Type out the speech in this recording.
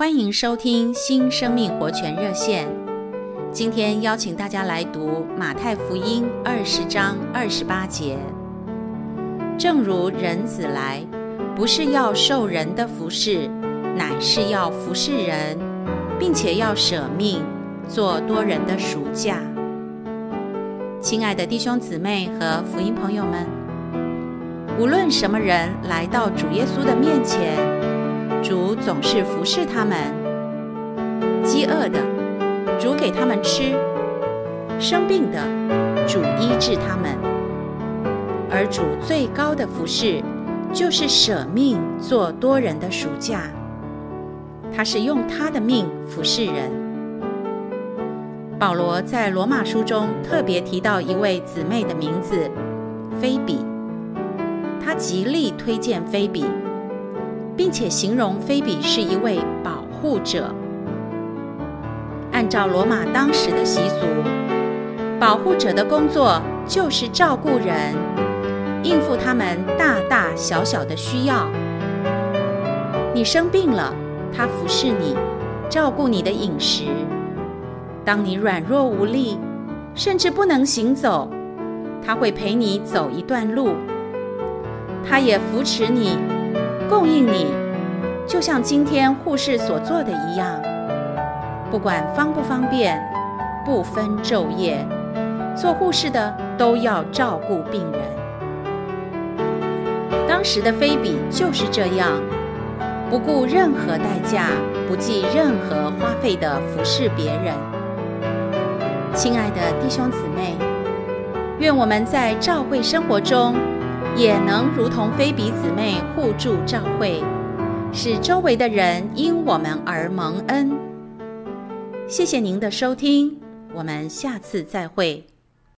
欢迎收听新生命活泉热线。今天邀请大家来读马太福音二十章二十八节。正如人子来，不是要受人的服侍，乃是要服侍人，并且要舍命，做多人的赎价。亲爱的弟兄姊妹和福音朋友们，无论什么人来到主耶稣的面前，主总是服侍他们，饥饿的，主给他们吃；生病的，主医治他们。而主最高的服侍，就是舍命做多人的赎价。他是用他的命服侍人。保罗在罗马书中特别提到一位姊妹的名字，菲比，他极力推荐菲比。并且形容菲比是一位保护者。按照罗马当时的习俗，保护者的工作就是照顾人，应付他们大大小小的需要。你生病了，他服侍你，照顾你的饮食；当你软弱无力，甚至不能行走，他会陪你走一段路。他也扶持你。供应你，就像今天护士所做的一样，不管方不方便，不分昼夜，做护士的都要照顾病人。当时的菲比就是这样，不顾任何代价，不计任何花费的服侍别人。亲爱的弟兄姊妹，愿我们在教会生活中，也能如同非彼姊妹互助照会，使周围的人因我们而蒙恩。谢谢您的收听，我们下次再会。